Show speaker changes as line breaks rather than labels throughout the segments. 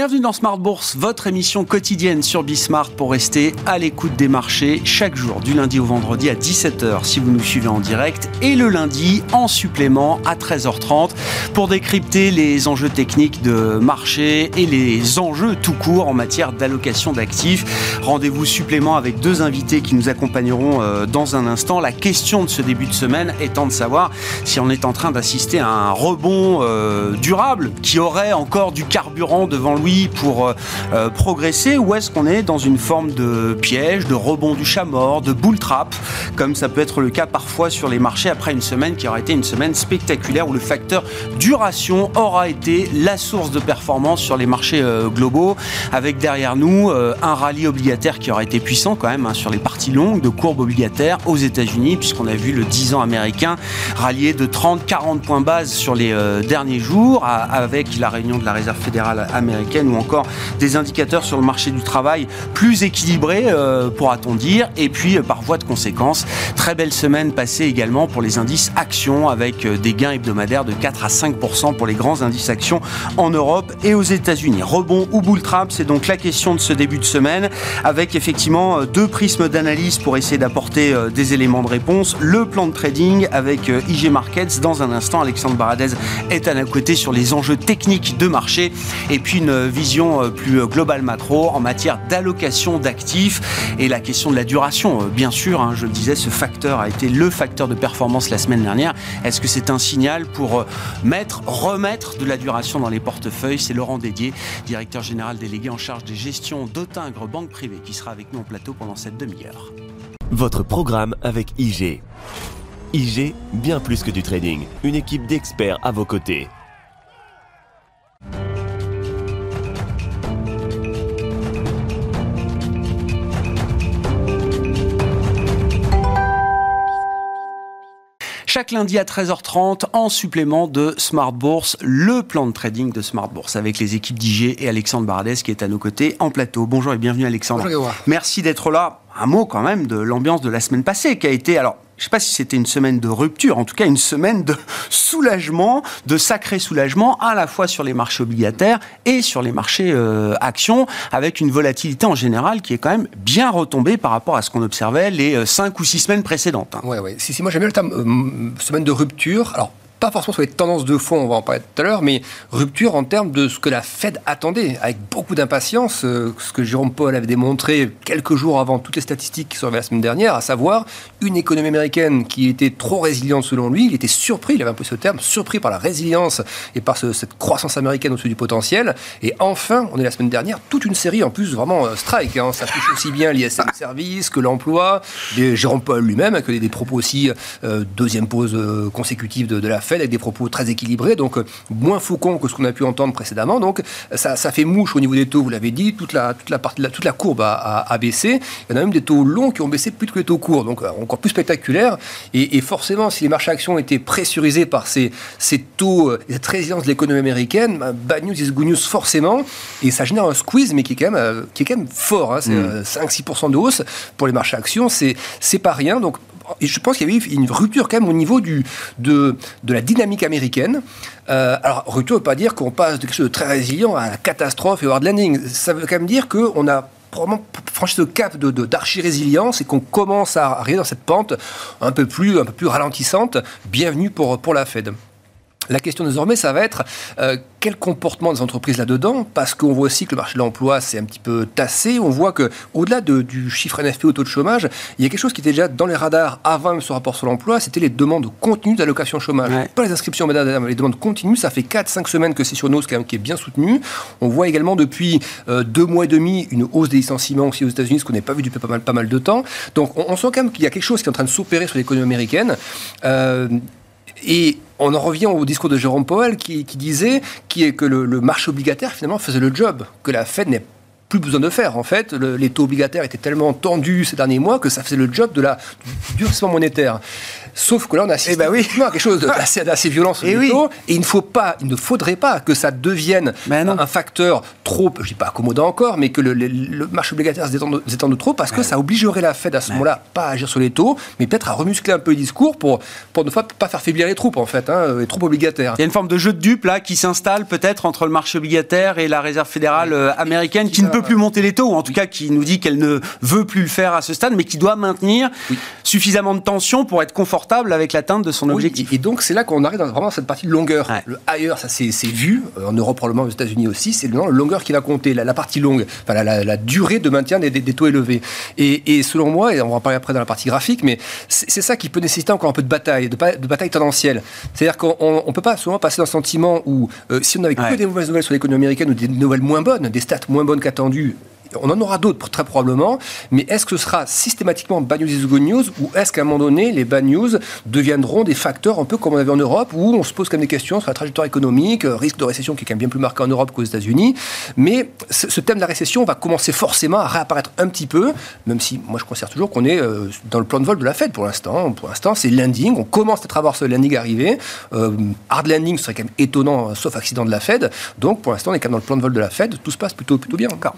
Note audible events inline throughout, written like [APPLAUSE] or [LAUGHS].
Bienvenue dans Smart Bourse, votre émission quotidienne sur Bismart pour rester à l'écoute des marchés chaque jour, du lundi au vendredi à 17h si vous nous suivez en direct et le lundi en supplément à 13h30 pour décrypter les enjeux techniques de marché et les enjeux tout court en matière d'allocation d'actifs. Rendez-vous supplément avec deux invités qui nous accompagneront euh, dans un instant. La question de ce début de semaine étant de savoir si on est en train d'assister à un rebond euh, durable qui aurait encore du carburant devant pour euh, euh, progresser ou est-ce qu'on est dans une forme de piège, de rebond du chat mort, de bull trap, comme ça peut être le cas parfois sur les marchés après une semaine qui aura été une semaine spectaculaire où le facteur duration aura été la source de performance sur les marchés euh, globaux, avec derrière nous un rallye obligataire qui aura été puissant quand même hein, sur les parties longues de courbes obligataires aux États-Unis, puisqu'on a vu le 10 ans américain rallier de 30-40 points base sur les derniers jours, avec la réunion de la Réserve fédérale américaine ou encore des indicateurs sur le marché du travail plus équilibrés, euh, pourra-t-on dire. Et puis, euh, par voie de conséquence, très belle semaine passée également pour les indices actions avec euh, des gains hebdomadaires de 4 à 5% pour les grands indices actions en Europe et aux États-Unis. Rebond ou bull trap, c'est donc la question de ce début de semaine avec effectivement deux prismes d'analyse pour essayer d'apporter des éléments de réponse. Le plan de trading avec IG Markets. Dans un instant, Alexandre Baradez est à nos côtés sur les enjeux techniques de marché et puis une vision euh, plus globale macro en matière d'allocation d'actifs et la question de la duration. Euh, bien sûr, hein, je le disais, ce facteur a été le facteur de performance la semaine dernière. Est-ce que c'est un signal pour euh, mettre, remettre de la duration dans les portefeuilles? C'est Laurent Dédier, directeur général délégué en charge des gestions d'Autingre Banque Privée, qui sera avec nous en plateau pendant cette demi-heure.
Votre programme avec IG. IG, bien plus que du trading. Une équipe d'experts à vos côtés.
Chaque lundi à 13h30, en supplément de Smart Bourse, le plan de trading de Smart Bourse avec les équipes d'IG et Alexandre Baradès qui est à nos côtés en plateau. Bonjour et bienvenue Alexandre.
Bonjour,
Merci d'être là. Un mot quand même de l'ambiance de la semaine passée qui a été alors je ne sais pas si c'était une semaine de rupture, en tout cas une semaine de soulagement, de sacré soulagement, à la fois sur les marchés obligataires et sur les marchés euh, actions, avec une volatilité en général qui est quand même bien retombée par rapport à ce qu'on observait les 5 euh, ou 6 semaines précédentes.
Oui, oui. Si, si, moi j'aime bien le terme euh, semaine de rupture. Alors, pas forcément sur les tendances de fond, on va en parler tout à l'heure, mais rupture en termes de ce que la Fed attendait, avec beaucoup d'impatience, euh, ce que Jérôme Paul avait démontré quelques jours avant toutes les statistiques qui sont la semaine dernière, à savoir une économie américaine qui était trop résiliente selon lui, il était surpris, il avait un peu ce terme, surpris par la résilience et par cette croissance américaine au-dessus du potentiel, et enfin, on est la semaine dernière, toute une série en plus vraiment euh, strike, hein. ça touche aussi bien l'ISM service que l'emploi, Jérôme Paul lui-même, que des, propos aussi, euh, deuxième pause consécutive de la Fed, avec des propos très équilibrés, donc euh, moins faucons que ce qu'on a pu entendre précédemment. Donc ça, ça, fait mouche au niveau des taux, vous l'avez dit, toute la, toute la, partie, toute la courbe a, baissé. Il y en a même des taux longs qui ont baissé plus que les taux courts, donc euh, encore plus spectaculaire. Et, forcément, si les marchés actions étaient pressurisés par ces, ces taux, euh, cette résilience de l'économie américaine, bah, bad news is good news forcément, et ça génère un squeeze, mais qui est quand même, qui est quand même fort. Hein. c'est 5-6% mm. de hausse pour les marchés actions, c'est pas rien. Donc je pense qu'il y avait une rupture quand même au niveau de, la dynamique américaine. Euh, alors, rupture ne veut pas dire qu'on passe de quelque chose de très résilient à la catastrophe et hard landing. Ça veut quand même dire qu'on a probablement franchi ce cap de, d'archi-résilience et qu'on commence à arriver dans cette pente un peu plus, un peu plus ralentissante. Bienvenue pour la Fed. La question désormais, ça va être euh, quel comportement des entreprises là-dedans, parce qu'on voit aussi que le marché de l'emploi s'est un petit peu tassé. On voit que au-delà du chiffre NFP au taux de chômage, il y a quelque chose qui était déjà dans les radars avant ce rapport sur l'emploi, c'était les demandes continues d'allocation chômage. Pas les inscriptions, mais les demandes continues. Ça fait 4-5 semaines que c'est sur nos qui est bien soutenu. On voit également depuis euh, deux mois et demi une hausse des licenciements aussi aux États-Unis, ce qu'on n'a pas vu depuis pas mal, pas mal de temps. Donc on, sent quand même qu'il y a quelque chose qui est en train de s'opérer sur l'économie américaine. Euh, et on en revient au discours de Jérôme Powell qui, disait que le, marché obligataire finalement faisait le job, que la Fed n'est plus besoin de faire. En fait, les taux obligataires étaient tellement tendus ces derniers mois que ça faisait le job de la, du durcissement monétaire. Sauf que là, on a assisté
Eh ben oui.
à quelque chose [LAUGHS] d'assez d'assez violent sur
Eh
les
oui.
Et il ne, faut pas, il ne faudrait pas que ça devienne
Ben
un facteur trop, je ne dis pas accommodant encore, mais que le, le- le marché obligataire se détende, se détende trop parce que ça obligerait la Fed à ce moment-là pas à agir sur les taux, mais peut-être à remuscler un peu le discours pour, pour ne pas, faire faiblir les troupes, en fait, hein, les troupes obligataires.
Il y a une forme de jeu de dupe là qui s'installe peut-être entre le marché obligataire et la réserve fédérale euh, américaine qui ne peut plus monter les taux ou en tout cas qui nous dit qu'elle ne veut plus le faire à ce stade mais qui doit maintenir suffisamment de tension pour être confortable avec l'atteinte de son
Oui,
objectif.
et donc c'est là qu'on arrive dans vraiment cette partie de longueur.
Ouais.
Le ailleurs, ça c'est vu, euh, en Europe probablement, aux États-Unis aussi, c'est la longueur qui va compter, la, la partie longue, enfin la, la- la durée de maintien des, des- des taux élevés. Et, et selon moi, et on va en parler après dans la partie graphique, mais c'est ça qui peut nécessiter encore un peu de bataille, de, ba- de bataille tendancielle. C'est-à-dire qu'on ne peut pas souvent passer dans le sentiment où euh, si on n'avait
Ouais.
que des mauvaises nouvelles sur l'économie américaine ou des nouvelles moins bonnes, des stats moins bonnes qu'attendues, on en aura d'autres très probablement, mais est-ce que ce sera systématiquement bad news is good news ou est-ce qu'à un moment donné, les bad news deviendront des facteurs un peu comme on avait en Europe où on se pose quand même des questions sur la trajectoire économique, euh, risque de récession qui est quand même bien plus marqué en Europe qu'aux États-Unis, mais ce, thème de la récession va commencer forcément à réapparaître un petit peu, même si moi je considère toujours qu'on est euh, dans le plan de vol de la Fed pour l'instant. Pour l'instant, c'est landing, on commence peut-être à voir ce landing arriver. Euh, hard landing serait quand même étonnant, sauf accident de la Fed. Donc pour l'instant, on est quand même dans le plan de vol de la Fed, tout se passe plutôt, plutôt bien encore.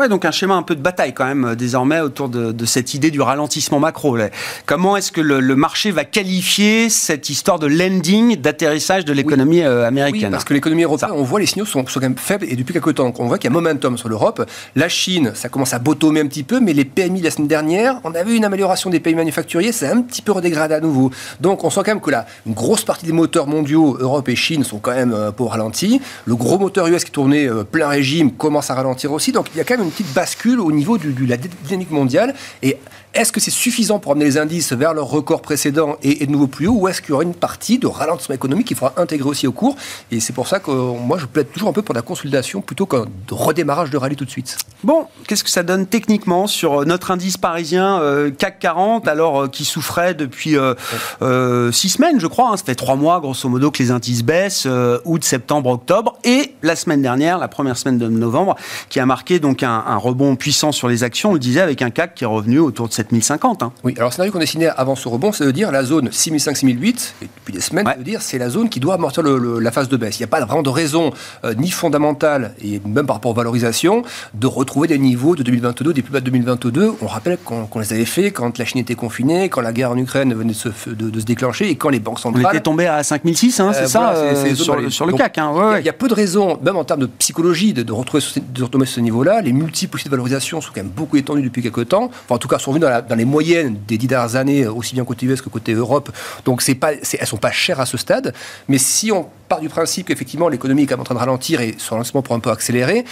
Ouais, donc un schéma un peu de bataille quand même euh, désormais autour de, de cette idée du ralentissement macro. là. Comment est-ce que le, le marché va qualifier cette histoire de landing, d'atterrissage de l'économie euh,
Oui,
américaine?
parce que l'économie européenne, on voit les signaux sont, sont quand même faibles et depuis quelques temps, on voit qu'il y a momentum sur l'Europe. La Chine, ça commence à bottomer un petit peu, mais les PMI la semaine dernière, on a vu une amélioration des pays manufacturiers, c'est un petit peu redégradé à nouveau. Donc on sent quand même que là, une grosse partie des moteurs mondiaux, Europe et Chine, sont quand même euh, un peu au ralenti. Le gros moteur US qui tournait euh, plein régime commence à ralentir aussi. Donc il y a quand même une petite bascule au niveau de la dynamique mondiale. Et est-ce que c'est suffisant pour amener les indices vers leur record précédent et, et de nouveau plus haut, ou est-ce qu'il y aura une partie de ralentissement économique qu'il faudra intégrer aussi au cours? Et c'est pour ça que moi je plaide toujours un peu pour la consolidation plutôt qu'un redémarrage de rallye tout de suite.
Bon, qu'est-ce que ça donne techniquement sur euh, notre indice parisien euh, CAC 40, alors euh, qui souffrait depuis euh, six semaines, je crois. hein. ça fait trois mois, grosso modo, que les indices baissent, août, septembre, octobre, et la semaine dernière, la première semaine de novembre, qui a marqué donc un, un rebond puissant sur les actions. On le disait avec un CAC qui est revenu autour de 7050. hein.
Oui, alors le scénario qu'on dessinait avant ce rebond, c'est de dire la zone 6005-6008, et depuis des semaines,
Ouais.
c'est de dire c'est la zone qui doit amortir le- le- la phase de baisse. Il n'y a pas vraiment de raison, euh, ni fondamentale, et même par rapport aux valorisations, de retrouver des niveaux de 2022, des plus bas de 2022. On rappelle qu'on les avait fait quand la Chine était confinée, quand la guerre en Ukraine venait de se, f- de- de se déclencher, et quand les banques
On
centrales...
était tombé à 5006, hein, c'est
Euh,
ça,
voilà, c'est-
euh,
c'est
sur, le- sur le CAC. hein, ouais,
il y a- y peu de raisons, même en termes de psychologie, de, de retrouver ce- de retomber ce niveau-là. Les multiples de valorisation sont quand même beaucoup étendus depuis quelques temps. Enfin, en tout cas, sont venus dans, la- dans les moyennes des dix dernières années, aussi bien côté US que côté Europe. Donc, c'est pas, elles sont pas chères à ce stade. Mais si on part du principe qu'effectivement l'économie est quand même en train de ralentir et son lancement pour un peu accélérer,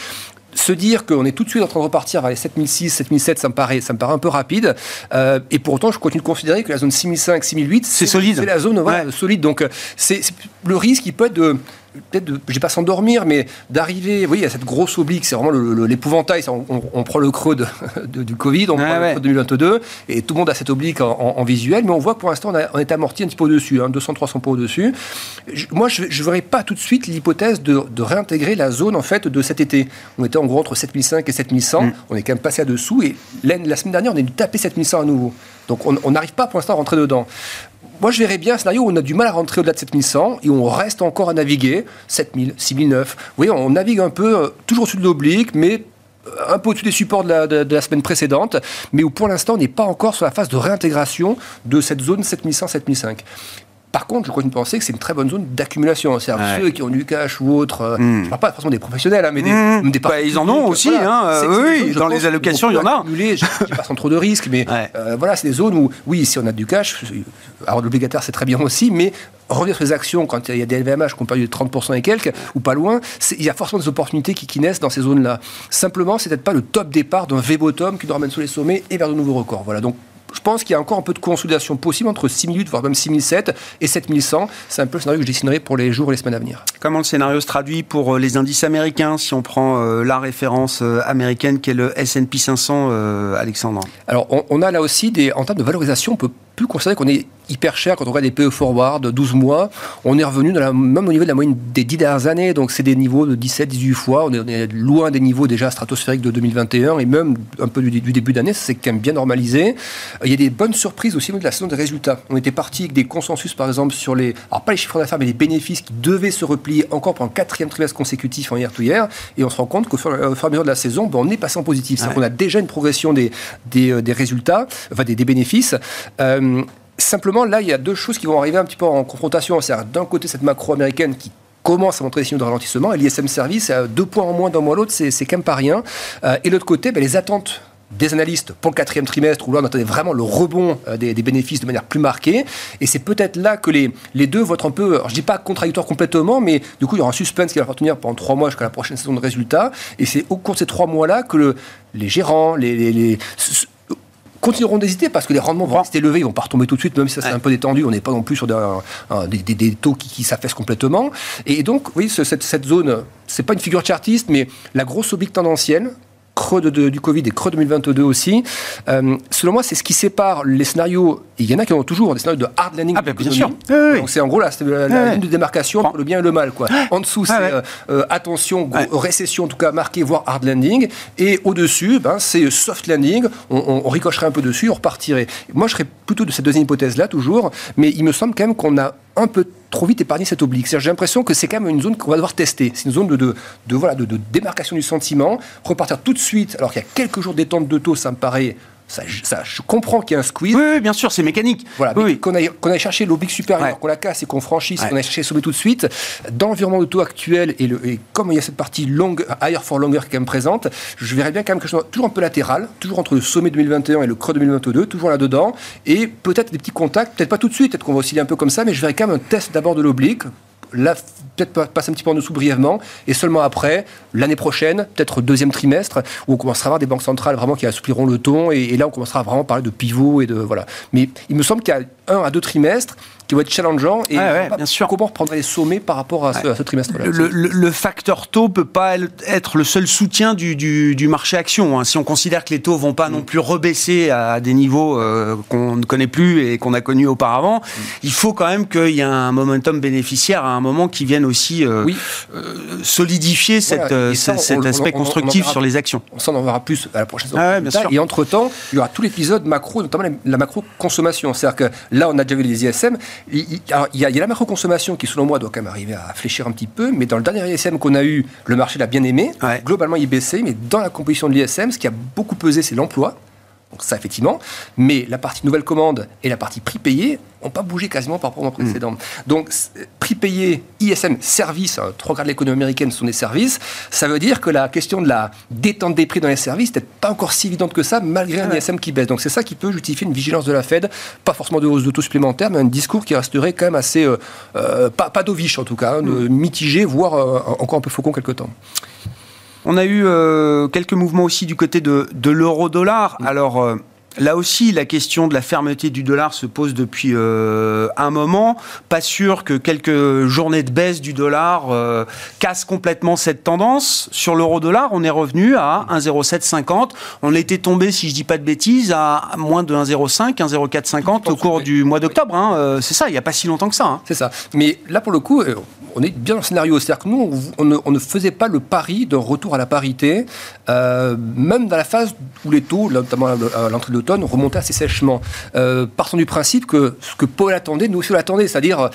se dire qu'on est tout de suite en train de repartir vers les 7006, 7007, ça me paraît, ça me paraît un peu rapide. Euh, et pour autant, je continue de considérer que la zone 6005, 6008,
C'est solide.
C'est la zone voilà,
Ouais.
solide. Donc, euh, c'est c'est- le risque, il peut être de peut-être de, je vais pas s'endormir, mais d'arriver, vous voyez, à cette grosse oblique, c'est vraiment l'épouvantail. On, on- on prend le creux de- [LAUGHS] de- du Covid, on prend
ouais.
le creux de 2022, et tout le monde a cette oblique en, en- en visuel, mais on voit que pour l'instant, on, est amorti un petit peu au-dessus, hein, 200-300 points au-dessus. Moi, je ne verrais pas tout de suite l'hypothèse de, de réintégrer la zone en fait de cet été. On était en gros entre 7005 et 7100,
Mm.
on est quand même passé à dessous, et la, la semaine dernière, on est dû taper 7100 à nouveau. Donc on on n'arrive pas pour l'instant à rentrer dedans. Moi, je verrais bien un scénario où on a du mal à rentrer au-delà de 7100 et on reste encore à naviguer 7000, 6009. Vous voyez, on navigue un peu, euh, toujours au-dessus de l'oblique, mais euh, un peu au-dessus des supports de la, de- de la semaine précédente, mais où pour l'instant, on n'est pas encore sur la phase de réintégration de cette zone 7100-7005. Par contre, je continue de penser que c'est une très bonne zone d'accumulation. C'est-à-dire
Ouais.
ceux qui ont du cash ou autres, euh,
Mm.
je parle pas forcément des professionnels, hein, mais des,
Mmh.
des
Bah, ils en ont aussi, hein, euh,
C'est-
oui,
c'est zones,
dans les allocations, il y en a.
accumuler, je je pas sans trop de risques, mais [LAUGHS]
Ouais.
euh, voilà, c'est des zones où, oui, si on a du cash, avoir de l'obligataire, c'est très bien aussi, mais revenir sur les actions quand il y a des LVMH qui ont perdu de 30% et quelques, ou pas loin, c'est- il y a forcément des opportunités qui, qui naissent dans ces zones-là. Simplement, c'est peut-être pas le top départ d'un V-bottom qui nous ramène sur les sommets et vers de nouveaux records. Voilà, donc je pense qu'il y a encore un peu de consolidation possible entre 6008, voire même 6007 et 7100. C'est un peu le scénario que je dessinerai pour les jours et les semaines à venir.
Comment le scénario se traduit pour euh, les indices américains, si on prend euh, la référence euh, américaine qui est le S&P 500, euh, Alexandre?
Alors, on, on a là aussi, des, en termes de valorisation, on peut plus considérer qu'on est hyper cher quand on regarde les PE forward 12 mois. On est revenu dans la, même au niveau de la moyenne des 10 dernières années. Donc c'est des niveaux de 17, 18 fois. On est, loin des niveaux déjà stratosphériques de 2021 et même un peu du, début d'année. C'est quand même bien normalisé. Il y a des bonnes surprises aussi au niveau de la saison des résultats. On était parti avec des consensus par exemple sur les, alors pas les chiffres d'affaires mais les bénéfices qui devaient se replier encore pour un quatrième trimestre consécutif en hier to hier. Et on se rend compte qu'au fur, et à mesure de la saison, ben, on est passé en positif. C'est-à-dire qu'on a déjà une progression des, des, euh, résultats, enfin des, bénéfices. Euh, Simplement, là, il y a deux choses qui vont arriver un petit peu en confrontation. C'est-à-dire, d'un côté, cette macro américaine qui commence à montrer des signaux de ralentissement, et l'ISM Service, deux points en moins d'un mois à l'autre, c'est quand même pas rien. Euh, et l'autre côté, ben, les attentes des analystes pour le quatrième trimestre, où là on attendait vraiment le rebond euh, des, bénéfices de manière plus marquée. Et c'est peut-être là que les, les deux vont être un peu, je dis pas contradictoires complètement, mais du coup il y aura un suspense qui va tenir pendant trois mois jusqu'à la prochaine saison de résultats. Et c'est au cours de ces trois mois-là que le, les gérants, les continueront d'hésiter parce que les rendements vont rester élevés, ils vont pas retomber tout de suite, même si ça c'est un peu détendu, on n'est pas non plus sur des, taux qui, qui s'affaissent complètement. Et donc, oui, cette, cette zone, c'est pas une figure chartiste, mais la grosse oblique tendancielle, creux de, du Covid et creux 2022 aussi. Euh, selon moi, c'est ce qui sépare les scénarios. Il y en a qui ont toujours des scénarios de hard landing.
Ah, ben, bien sûr.
Donc c'est en gros là, c'est la, ligne de démarcation pour le bien et le mal. Quoi. En dessous, c'est euh, euh, attention, récession en tout cas marquée, voire hard landing. Et au-dessus, ben, c'est soft landing. On, on, ricocherait un peu dessus, on repartirait. Moi, je serais plutôt de cette deuxième hypothèse-là, toujours. Mais il me semble quand même qu'on a un peu trop vite épargné cette oblique. J'ai l'impression que c'est quand même une zone qu'on va devoir tester. C'est une zone de, de, voilà, de, de, démarcation du sentiment. Repartir tout de suite, alors qu'il y a quelques jours détente de taux, ça me paraît ça, je comprends qu'il y a un squeeze.
Oui, bien sûr, c'est mécanique.
Voilà,
oui,
qu'on aille, qu chercher l'oblique supérieur, qu'on la casse et qu'on franchisse, qu'on aille chercher sommet tout de suite, dans l'environnement taux actuel, et, le, et, comme il y a cette partie longue, higher for longer qui est quand même présente, je verrais bien quand même que je sois toujours un peu latéral, toujours entre le sommet 2021 et le creux 2022, toujours là-dedans, et peut-être des petits contacts, peut-être pas tout de suite, peut-être qu'on va osciller un peu comme ça, mais je verrais quand même un test d'abord de l'oblique, là, peut-être passer un petit peu en dessous brièvement, et seulement après, l'année prochaine, peut-être deuxième trimestre, où on commencera à avoir des banques centrales vraiment qui assoupliront le ton, et, là, on commencera à vraiment parler de pivot et de voilà. Mais il me semble qu'il y a un à deux trimestres qui vont être challengeants et
bien sûr.
comment reprendre les sommets par rapport à ce, trimestre-là.
Le, facteur taux peut pas être le seul soutien du, du, marché action. Hein. Si on considère que les taux vont pas non plus rebaisser à des niveaux euh, qu'on ne connaît plus et qu'on a connus auparavant, mm. il faut quand même qu'il y ait un momentum bénéficiaire à un moment qui vienne aussi euh, euh, solidifier cette, cet aspect constructif sur les actions.
On s'en en verra plus à la prochaine ah Et entre-temps, il y aura tout l'épisode macro, notamment la macro consommation. C'est-à-dire que là, on a déjà vu les ISM il, y a, la macro-consommation qui, selon moi, doit quand même arriver à fléchir un petit peu, mais dans le dernier ISM qu'on a eu, le marché l'a bien aimé. Globalement, il baissait, mais dans la composition de l'ISM, ce qui a beaucoup pesé, c'est l'emploi. Donc ça, effectivement. Mais la partie nouvelle commande et la partie prix payé n'ont pas bougé quasiment par rapport au précédent. Hmm. Donc, prix payé, ISM, service, hein, trois quarts de l'économie américaine sont des services. Ça veut dire que la question de la détente des prix dans les services n'est pas encore si évidente que ça, malgré un ISM qui baisse. Donc, c'est ça qui peut justifier une vigilance de la Fed, pas forcément de hausse de taux supplémentaire, mais un discours qui resterait quand même assez, euh, euh, pas, pas en tout cas, hein, hmm. mitigé, voire euh, encore un peu faucon quelque temps.
On a eu euh, quelques mouvements aussi du côté de, l'euro-dollar. Mm. Alors. Euh, là aussi, la question de la fermeté du dollar se pose depuis euh, un moment. Pas sûr que quelques journées de baisse du dollar cassent complètement cette tendance. Sur l'euro-dollar, on est revenu à 1,0750. On était tombé, si je dis pas de bêtises, à moins de 1,05, 1,0450 au cours du mois d'octobre. Hein. C'est ça, il n'y a pas si longtemps que ça. Hein.
C'est ça. Mais là, pour le coup, on est bien dans le scénario. C'est-à-dire que nous, on ne, faisait pas le pari d'un retour à la parité, euh, même dans la phase où les taux, notamment à l'entrée de l'automne, remontaient assez sèchement. Euh, partant du principe que ce que Paul attendait, nous aussi on l'attendait, c'est-à-dire euh,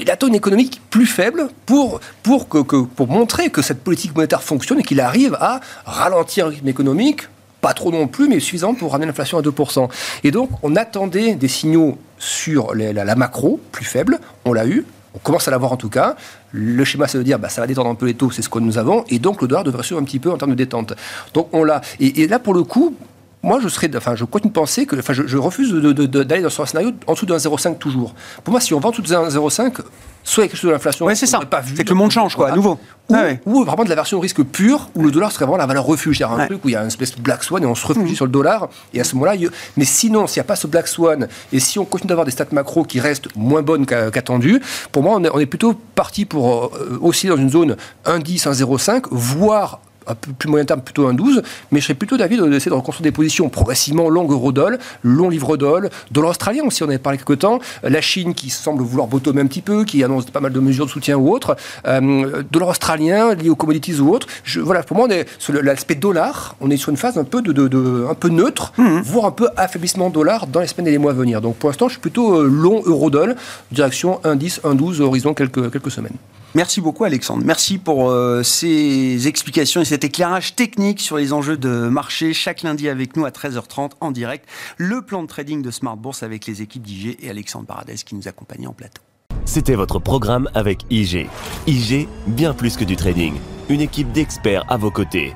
il attend une économique plus faible pour, pour, que, pour montrer que cette politique monétaire fonctionne et qu'il arrive à ralentir le rythme économique, pas trop non plus, mais suffisant pour ramener l'inflation à 2%. Et donc, on attendait des signaux sur la, macro plus faible, on l'a eu, on commence à l'avoir en tout cas. Le schéma, ça veut dire, bah, ça va détendre un peu les taux, c'est ce que nous avons, et donc le dollar devrait suivre un petit peu en termes de détente. Donc on l'a. Et, là, pour le coup, moi, je serais, enfin, je continue de penser que, enfin, je, refuse d'aller dans ce scénario en dessous de 1,05 toujours. Pour moi, si on vend en dessous de 1,05, soit il y a quelque chose de l'inflation.
Ouais, c'est ça. C'est que le monde change, quoi, à nouveau.
Ou, ah ou, vraiment de la version risque pure, où le dollar serait vraiment la valeur refuge. C'est-à-dire un truc où il y a une espèce de black swan et on se réfugie mmh. sur le dollar. Et à ce moment-là, mais sinon, s'il n'y a pas ce black swan, et si on continue d'avoir des stats macro qui restent moins bonnes qu'attendues, pour moi, on est, plutôt parti pour euh, aussi dans une zone 1,10, 1,05, voire un peu plus moyen terme, plutôt un 12, mais je serais plutôt d'avis d'essayer de reconstruire des positions progressivement long euro-doll, long livre-doll, dollar australien aussi, on avait parlé quelque temps, la Chine qui semble vouloir bottomer un petit peu, qui annonce pas mal de mesures de soutien ou autres, euh, dollar australien lié aux commodities ou autres. Je, voilà, pour moi, on est sur l'aspect dollar, on est sur une phase un peu, de, de, un peu neutre, mmh. voire un peu affaiblissement dollar dans les semaines et les mois à venir. Donc pour l'instant, je suis plutôt euh, long euro-doll, direction 1,10, 1,12, horizon quelques, quelques semaines.
Merci beaucoup Alexandre. Merci pour euh, ces explications et cet éclairage technique sur les enjeux de marché. Chaque lundi avec nous à 13h30 en direct, le plan de trading de Smart Bourse avec les équipes d'IG et Alexandre Paradès qui nous accompagnent en plateau.
C'était votre programme avec IG. IG, bien plus que du trading. Une équipe d'experts à vos côtés.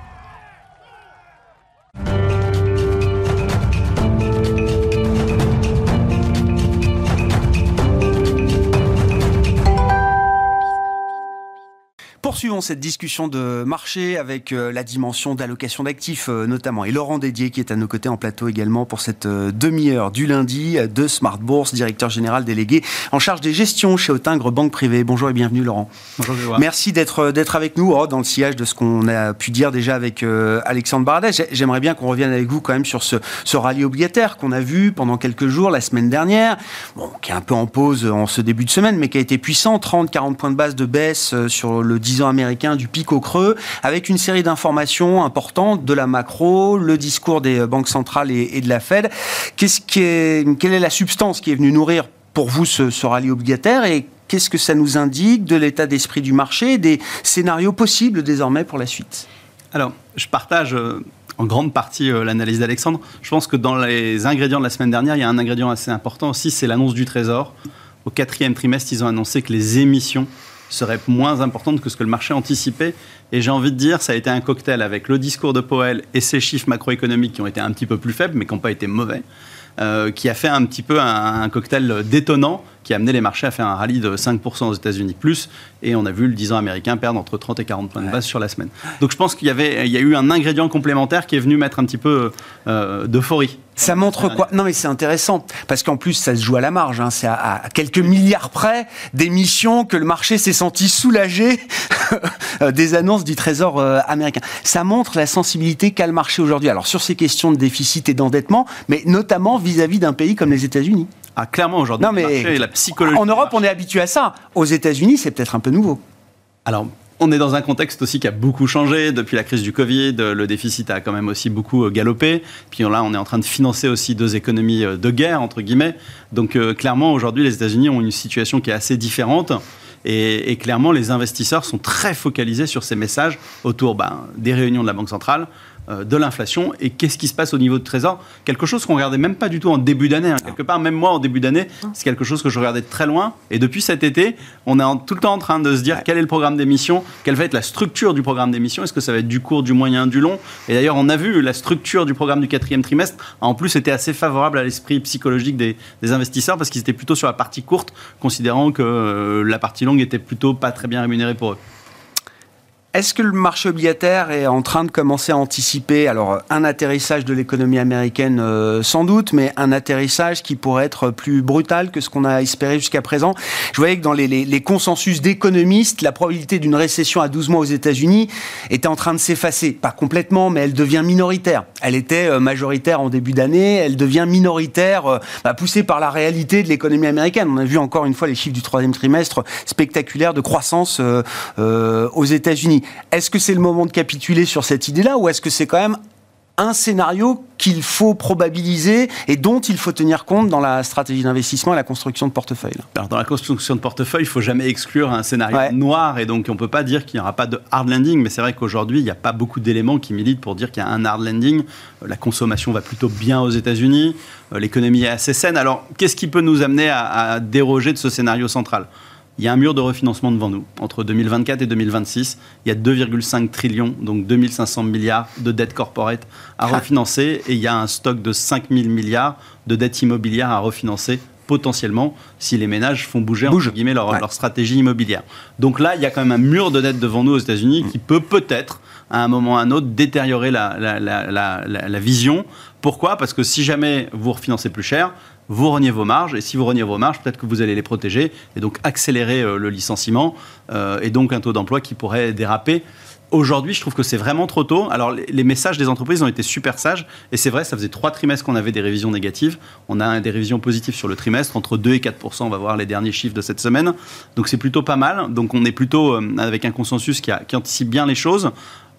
Poursuivons cette discussion de marché avec euh, la dimension d'allocation d'actifs euh, notamment. Et Laurent Dédier qui est à nos côtés en plateau également pour cette euh, demi-heure du lundi de Smart Bourse, directeur général délégué en charge des gestions chez Autingre Banque Privée. Bonjour et bienvenue Laurent.
Bonjour
Merci d'être avec nous oh, dans le sillage de ce qu'on a pu dire déjà avec Alexandre Baradès. J'aimerais bien qu'on revienne avec vous quand même sur ce, ce rallye obligataire qu'on a vu pendant quelques jours la semaine dernière, bon, qui est un peu en pause en ce début de semaine, mais qui a été puissant, 30-40 points de base de baisse sur le 10 ans américain du pic au creux, avec une série d'informations importantes de la macro, le discours des banques centrales et, de la Fed. Qu'est-ce qui quelle est la substance qui est venue nourrir pour vous ce, ce rallye obligataire et qu'est-ce que ça nous indique de l'état d'esprit du marché des scénarios possibles désormais pour la suite?
Alors, je partage euh, en grande partie euh, l'analyse d'Alexandre. Je pense que dans les ingrédients de la semaine dernière, il y a un ingrédient assez important aussi, c'est l'annonce du Trésor. Au quatrième trimestre, ils ont annoncé que les émissions serait moins importante que ce que le marché anticipait. Et j'ai envie de dire, ça a été un cocktail avec le discours de Powell et ses chiffres macroéconomiques qui ont été un petit peu plus faibles, mais qui n'ont pas été mauvais, euh, qui a fait un petit peu un, un cocktail détonnant qui a amené les marchés à faire un rallye de 5% aux États-Unis plus, et on a vu le 10 ans américain perdre entre 30 et 40 points de base sur la semaine. Donc je pense qu'il y avait, il y a eu un ingrédient complémentaire qui est venu mettre un petit peu euh, d'euphorie.
Ça montre quoi? Non, mais c'est intéressant parce qu'en plus ça se joue à la marge. Hein. C'est à, quelques milliards près d'émissions que le marché s'est senti soulagé [LAUGHS] des annonces du Trésor euh, américain. Ça montre la sensibilité qu'a le marché aujourd'hui. Alors sur ces questions de déficit et d'endettement, mais notamment vis-à-vis d'un pays comme les États-Unis.
Ah, clairement aujourd'hui,
la psychologie. En Europe, on est habitué à ça. Aux États-Unis, c'est peut-être un peu nouveau.
Alors, on est dans un contexte aussi qui a beaucoup changé depuis la crise du Covid. Le déficit a quand même aussi beaucoup euh, galopé. Puis là, on est en train de financer aussi deux économies euh, de guerre, entre guillemets. Donc euh, clairement, aujourd'hui, les États-Unis ont une situation qui est assez différente. Et, clairement, les investisseurs sont très focalisés sur ces messages autour ben, des réunions de la Banque centrale, de l'inflation et qu'est-ce qui se passe au niveau de trésor. Quelque chose qu'on regardait même pas du tout en début d'année. Hein. Quelque part, même moi en début d'année, c'est quelque chose que je regardais de très loin. Et depuis cet été, on est tout le temps en train de se dire quel est le programme d'émission, quelle va être la structure du programme d'émission. Est-ce que ça va être du court, du moyen, du long? Et d'ailleurs, on a vu la structure du programme du quatrième trimestre en plus était assez favorable à l'esprit psychologique des, investisseurs parce qu'ils étaient plutôt sur la partie courte, considérant que euh, la partie longue était plutôt pas très bien rémunérée pour eux.
Est-ce que le marché obligataire est en train de commencer à anticiper alors un atterrissage de l'économie américaine euh, sans doute, mais un atterrissage qui pourrait être plus brutal que ce qu'on a espéré jusqu'à présent? Je voyais que dans les, les, les consensus d'économistes, la probabilité d'une récession à 12 mois aux États-Unis était en train de s'effacer. Pas complètement, mais elle devient minoritaire. Elle était euh, majoritaire en début d'année, elle devient minoritaire, euh, bah, poussée par la réalité de l'économie américaine. On a vu encore une fois les chiffres du troisième trimestre spectaculaires de croissance aux États-Unis. Est-ce que c'est le moment de capituler sur cette idée-là ou est-ce que c'est quand même un scénario qu'il faut probabiliser et dont il faut tenir compte dans la stratégie d'investissement et la construction de portefeuille?
Alors dans la construction de portefeuille, il faut jamais exclure un scénario noir et donc on ne peut pas dire qu'il n'y aura pas de hard landing, mais c'est vrai qu'aujourd'hui, il n'y a pas beaucoup d'éléments qui militent pour dire qu'il y a un hard landing. La consommation va plutôt bien aux États-Unis, l'économie est assez saine. Alors qu'est-ce qui peut nous amener à déroger de ce scénario central? Il y a un mur de refinancement devant nous. Entre 2024 et 2026, il y a 2,5 trillions, donc 2500 milliards de dettes corporate à ah. refinancer et il y a un stock de 5000 milliards de dettes immobilières à refinancer potentiellement si les ménages font bouger leur, stratégie immobilière. Donc là, il y a quand même un mur de dettes devant nous aux États-Unis qui peut peut-être, à un moment ou à un autre, détériorer la, la vision. Pourquoi? Parce que si jamais vous refinancez plus cher, vous reniez vos marges, et si vous reniez vos marges, peut-être que vous allez les protéger, et donc accélérer euh, le licenciement, euh, et donc un taux d'emploi qui pourrait déraper. Aujourd'hui, je trouve que c'est vraiment trop tôt. Alors, les, messages des entreprises ont été super sages. Et c'est vrai, ça faisait trois trimestres qu'on avait des révisions négatives. On a des révisions positives sur le trimestre, entre 2 et 4% On va voir les derniers chiffres de cette semaine. Donc, c'est plutôt pas mal. Donc, on est plutôt euh, avec un consensus qui anticipe bien les choses.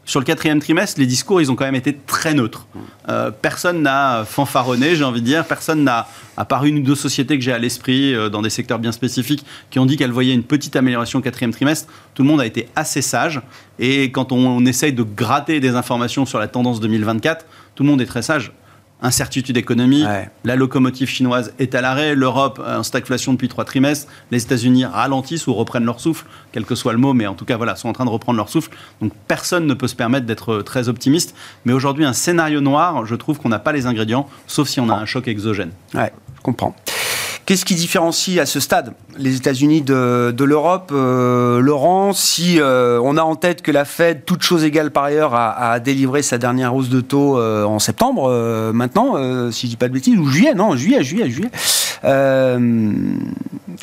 Sur le quatrième trimestre, les discours, ils ont quand même été très neutres. Euh, personne n'a fanfaronné, j'ai envie de dire. Personne n'a, à part une ou deux sociétés que j'ai à l'esprit, euh, dans des secteurs bien spécifiques, qui ont dit qu'elles voyaient une petite amélioration au quatrième trimestre. Tout le monde a été assez sage. Et quand on, on essaye de gratter des informations sur la tendance 2024, tout le monde est très sage. Incertitude économique,
Ouais.
la locomotive chinoise est à l'arrêt, l'Europe euh, en stagflation depuis trois trimestres, les États-Unis ralentissent ou reprennent leur souffle, quel que soit le mot, mais en tout cas voilà, sont en train de reprendre leur souffle. Donc personne ne peut se permettre d'être euh, très optimiste. Mais aujourd'hui, un scénario noir, je trouve qu'on n'a pas les ingrédients, sauf si on a un choc exogène.
Ouais, je comprends. Qu'est-ce qui différencie à ce stade les États-Unis de, l'Europe euh, Laurent, si euh, on a en tête que la Fed, toute chose égale par ailleurs, a, délivré sa dernière hausse de taux euh, en septembre, maintenant, si je dis pas de bêtises, ou juillet, non, juillet, juillet, juillet.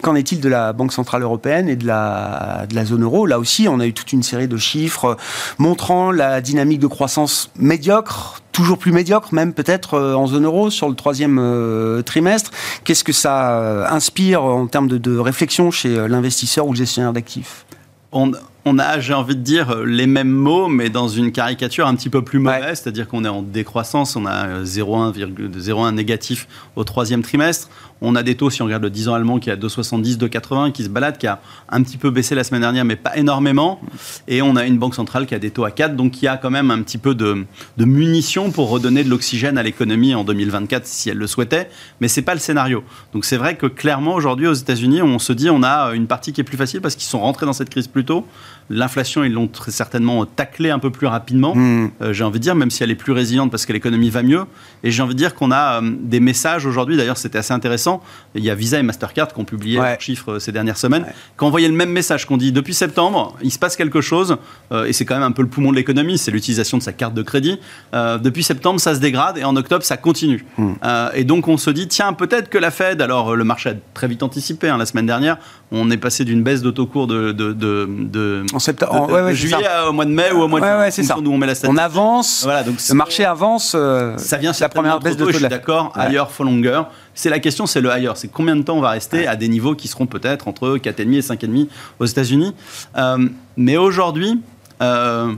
Qu'en est-il de la Banque Centrale Européenne et de la zone euro? Là aussi, on a eu toute une série de chiffres montrant la dynamique de croissance médiocre, toujours plus médiocre, même peut-être euh, en zone euro sur le troisième euh, trimestre. Qu'est-ce que ça euh, inspire en termes de, de réflexion chez l'investisseur ou le gestionnaire d'actifs?
On, on a, j'ai envie de dire, les mêmes mots, mais dans une caricature un petit peu plus mauvaise,
Ouais.
c'est-à-dire qu'on est en décroissance, on a euh, 0,1 virgule- 0,1 négatif au troisième trimestre. On a des taux, si on regarde le 10 ans allemand, qui est à 2,70, 2,80, qui se balade, qui a un petit peu baissé la semaine dernière, mais pas énormément. Et on a une banque centrale qui a des taux à 4, donc qui a quand même un petit peu de, munitions pour redonner de l'oxygène à l'économie en 2024, si elle le souhaitait. Mais c'est pas le scénario. Donc c'est vrai que clairement, aujourd'hui, aux États-Unis, on se dit on a une partie qui est plus facile parce qu'ils sont rentrés dans cette crise plus tôt. L'inflation, ils l'ont très certainement taclé un peu plus rapidement.
Hmm.
Euh, j'ai envie de dire, même si elle est plus résiliente parce que l'économie va mieux. Et j'ai envie de dire qu'on a euh, des messages aujourd'hui, d'ailleurs c'était assez intéressant. Il y a Visa et Mastercard qui ont publié
Ouais.
leurs chiffres euh, ces dernières semaines, qui ont envoyé le même message qu'on dit depuis septembre, il se passe quelque chose, euh, et c'est quand même un peu le poumon de l'économie, c'est l'utilisation de sa carte de crédit. Depuis septembre, ça se dégrade et en octobre, ça continue. Euh, et donc on se dit, tiens, peut-être que la Fed, alors le marché a très vite anticipé, hein, la semaine dernière, on est passé d'une baisse d'autocours de, de, de, de-
En septembre,
de-
en- ouais, ouais,
de
c'est
juillet au mois de mai ou au mois de
Ouais, c'est ça.
d'où on met la statistique.
On avance,
Voilà, donc
le marché avance. euh,
ça vient
la première baisse de taux
je suis d'accord. Ailleurs for longer. C'est la question, c'est le ailleurs. C'est combien de temps on va rester à des niveaux qui seront peut-être entre 4,5 et 5,5 aux États-Unis. Euh, mais aujourd'hui, euh,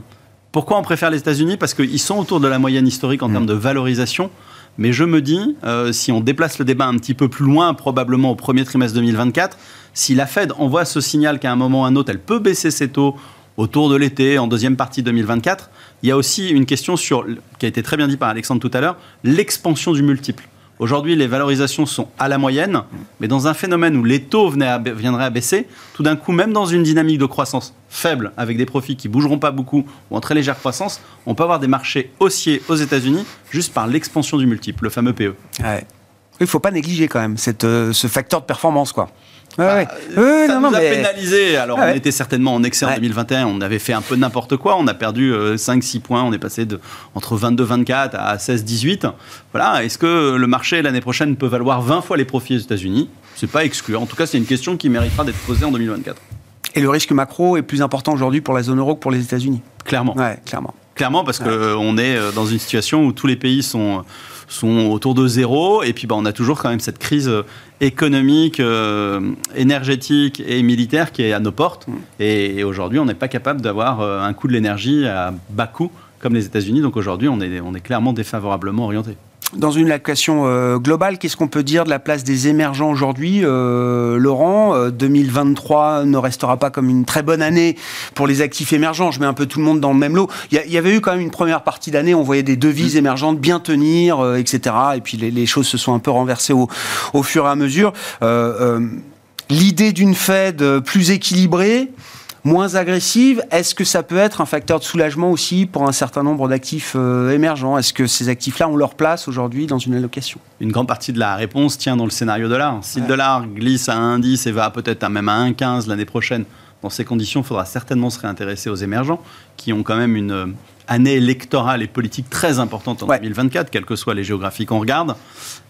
pourquoi on préfère les États-Unis? Parce qu'ils sont autour de la moyenne historique
Mm.
en termes de valorisation. Mais je me dis, euh, si on déplace le débat un petit peu plus loin, probablement au premier trimestre 2024, si la Fed envoie ce signal qu'à un moment ou un autre, elle peut baisser ses taux autour de l'été, en deuxième partie 2024, il y a aussi une question sur, qui a été très bien dit par Alexandre tout à l'heure, l'expansion du multiple. Aujourd'hui, les valorisations sont à la moyenne, mais dans un phénomène où les taux viendraient à baisser, tout d'un coup, même dans une dynamique de croissance faible, avec des profits qui bougeront pas beaucoup ou en très légère croissance, on peut avoir des marchés haussiers aux États-Unis juste par l'expansion du multiple, le fameux. PE.
Il faut pas négliger quand même euh, ce facteur de performance, quoi. Ouais.
Euh,
Ouais,
ça
non,
nous
non,
a
mais-
pénalisé. Alors,
ouais.
on était certainement en excès en
Ouais.
2021. On avait fait un peu n'importe quoi. On a perdu 5-6 points. On est passé de, entre 22-24 à 16-18. Voilà. Est-ce que le marché l'année prochaine peut valoir 20 fois les profits aux États-Unis? C'est pas exclu. En tout cas, c'est une question qui méritera d'être posée en 2024.
Et le risque macro est plus important aujourd'hui pour la zone euro que pour les États-Unis?
Clairement.
Ouais, clairement.
Clairement, parce qu'on est euh, dans une situation où tous les pays sont, sont autour de zéro, et puis bah, on a toujours quand même cette crise euh, économique, euh, énergétique et militaire qui est à nos portes. Et, et aujourd'hui, on n'est pas capable d'avoir euh, un coût de l'énergie à bas coût comme les États-Unis. Donc aujourd'hui, on est, on est clairement défavorablement orienté.
Dans une location euh, globale, qu'est-ce qu'on peut dire de la place des émergents aujourd'hui Euh, Laurent, euh, 2023 ne restera pas comme une très bonne année pour les actifs émergents. Je mets un peu tout le monde dans le même lot. Il y, avait eu quand même une première partie d'année, on voyait des devises émergentes bien tenir, euh, etc. Et puis les, choses se sont un peu renversées au, au fur et à mesure. Euh, euh, L'idée d'une Fed euh, plus équilibrée, moins agressive, est-ce que ça peut être un facteur de soulagement aussi pour un certain nombre d'actifs euh, émergents? Est-ce que ces actifs-là ont leur place aujourd'hui dans une allocation?
Une grande partie de la réponse tient dans le scénario dollar. Si le dollar glisse à 1,10 et va peut-être même à 1,15 l'année prochaine, dans ces conditions, il faudra certainement se réintéresser aux émergents, qui ont quand même une euh, année électorale et politique très importante en
Ouais.
2024, quelles que soient les géographies qu'on regarde.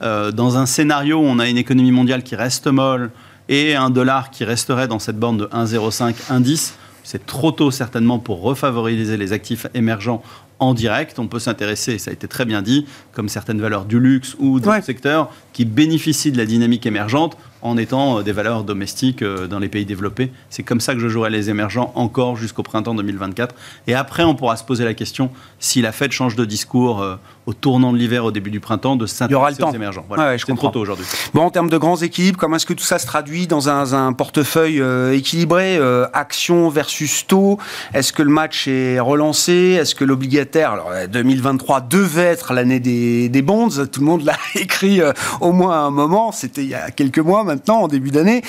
Euh, dans un scénario où on a une économie mondiale qui reste molle et un dollar qui resterait dans cette borne de 1,05, 1,10, C'est trop tôt certainement pour refavoriser les actifs émergents en direct. On peut s'intéresser, ça a été très bien dit, comme certaines valeurs du luxe ou d'autres secteurs qui bénéficient de la dynamique émergente en étant euh, des valeurs domestiques euh, dans les pays développés. C'est comme ça que je jouerai les émergents encore jusqu'au printemps 2024. Et après, on pourra se poser la question si la Fed change de discours euh, au tournant de l'hiver, au début du printemps, de s'intéresser aux émergents.
Voilà. c'est trop tôt aujourd'hui. Bon, en termes de grands équilibres, comment est-ce que tout ça se traduit dans un, portefeuille équilibré Action versus taux? Est-ce que le match est relancé? Est-ce que l'obligataire, alors 2023 devait être l'année des, des bonds, tout le monde l'a [LAUGHS] écrit au moins à un moment, c'était il y a quelques mois maintenant, en début d'année.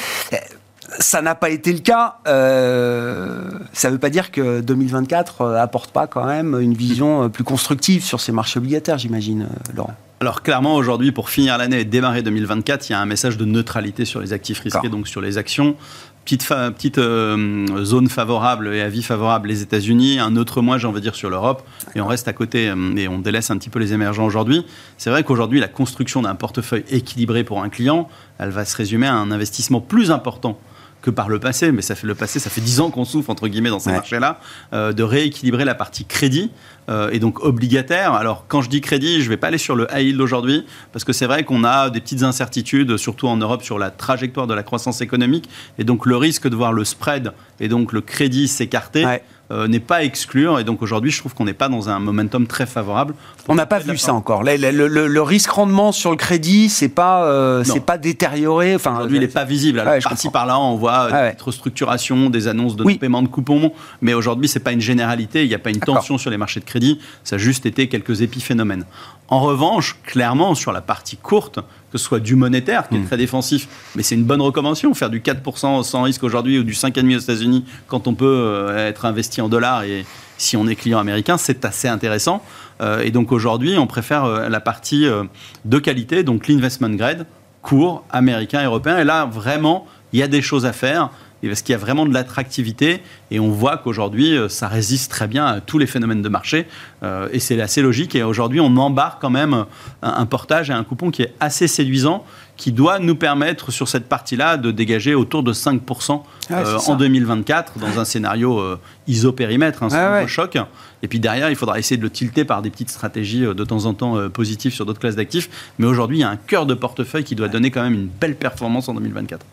Ça n'a pas été le cas. Euh, ça ne veut pas dire que 2024 euh, apporte pas quand même une vision euh, plus constructive sur ces marchés obligataires, j'imagine, Laurent.
Alors clairement aujourd'hui, pour finir l'année et démarrer 2024, il y a un message de neutralité sur les actifs risqués, donc sur les actions petite, euh, zone favorable et avis favorable les États-Unis, un autre mois, j'ai envie de dire, sur l'Europe, et on reste à côté euh, et on délaisse un petit peu les émergents aujourd'hui. C'est vrai qu'aujourd'hui, la construction d'un portefeuille équilibré pour un client, elle va se résumer à un investissement plus important que par le passé, mais ça fait le passé, ça fait 10 ans qu'on souffre, entre guillemets, dans ces marchés-là, euh, de rééquilibrer la partie crédit euh, et donc obligataire. Alors, quand je dis crédit, je ne vais pas aller sur le high yield aujourd'hui, parce que c'est vrai qu'on a des petites incertitudes, surtout en Europe, sur la trajectoire de la croissance économique, et donc le risque de voir le spread et donc le crédit s'écarter. Euh, n'est pas à exclure. Et donc aujourd'hui, je trouve qu'on n'est pas dans un momentum très favorable.
On n'a pas vu ça encore. Le, risque rendement sur le crédit, c'est pas, euh, c'est pas détérioré.
Enfin, aujourd'hui, il n'est pas visible. Alors, par-ci par-là, on voit ah des restructurations, des annonces de paiement de coupons. Mais aujourd'hui, c'est pas une généralité. Il n'y a pas une tension sur les marchés de crédit. Ça a juste été quelques épiphénomènes. En revanche, clairement, sur la partie courte, que ce soit du monétaire, qui est hmm. très défensif, mais c'est une bonne recommandation. Faire du 4% sans risque aujourd'hui ou du 5,5% aux États-Unis quand on peut euh, être investi en dollars et si on est client américain, c'est assez intéressant. Euh, et donc aujourd'hui, on préfère euh, la partie de qualité, donc l'investment grade, court, américain, européen. Et là, vraiment, il y a des choses à faire parce qu'il y a vraiment de l'attractivité et on voit qu'aujourd'hui, euh, ça résiste très bien à tous les phénomènes de marché euh, et c'est assez logique. Et aujourd'hui, on embarque quand même un, portage et un coupon qui est assez séduisant qui doit nous permettre sur cette partie-là de dégager autour de 5% ah, euh, en 2024 dans un scénario isopérimètre, un hein, choc. Et puis derrière, il faudra essayer de le tilter par des petites stratégies de temps en temps positives sur d'autres classes d'actifs. Mais aujourd'hui, il y a un cœur de portefeuille qui doit donner quand même une belle performance en 2024.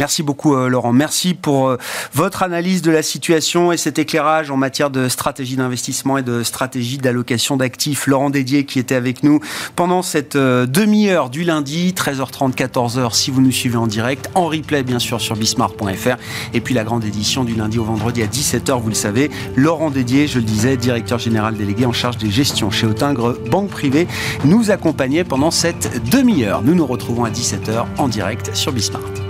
Merci beaucoup euh, Laurent. Merci pour euh, votre analyse de la situation et cet éclairage en matière de stratégie d'investissement et de stratégie d'allocation d'actifs. Laurent Dédier qui était avec nous pendant cette euh, demi-heure du lundi, 13h30, 14h si vous nous suivez en direct, en replay bien sûr sur bismart.fr et puis la grande édition du lundi au vendredi à 17h, vous le savez. Laurent Dédier, je le disais, directeur général délégué en charge des gestions chez Autingre Banque Privée, nous accompagnait pendant cette demi-heure. Nous nous retrouvons à 17h en direct sur Bismart.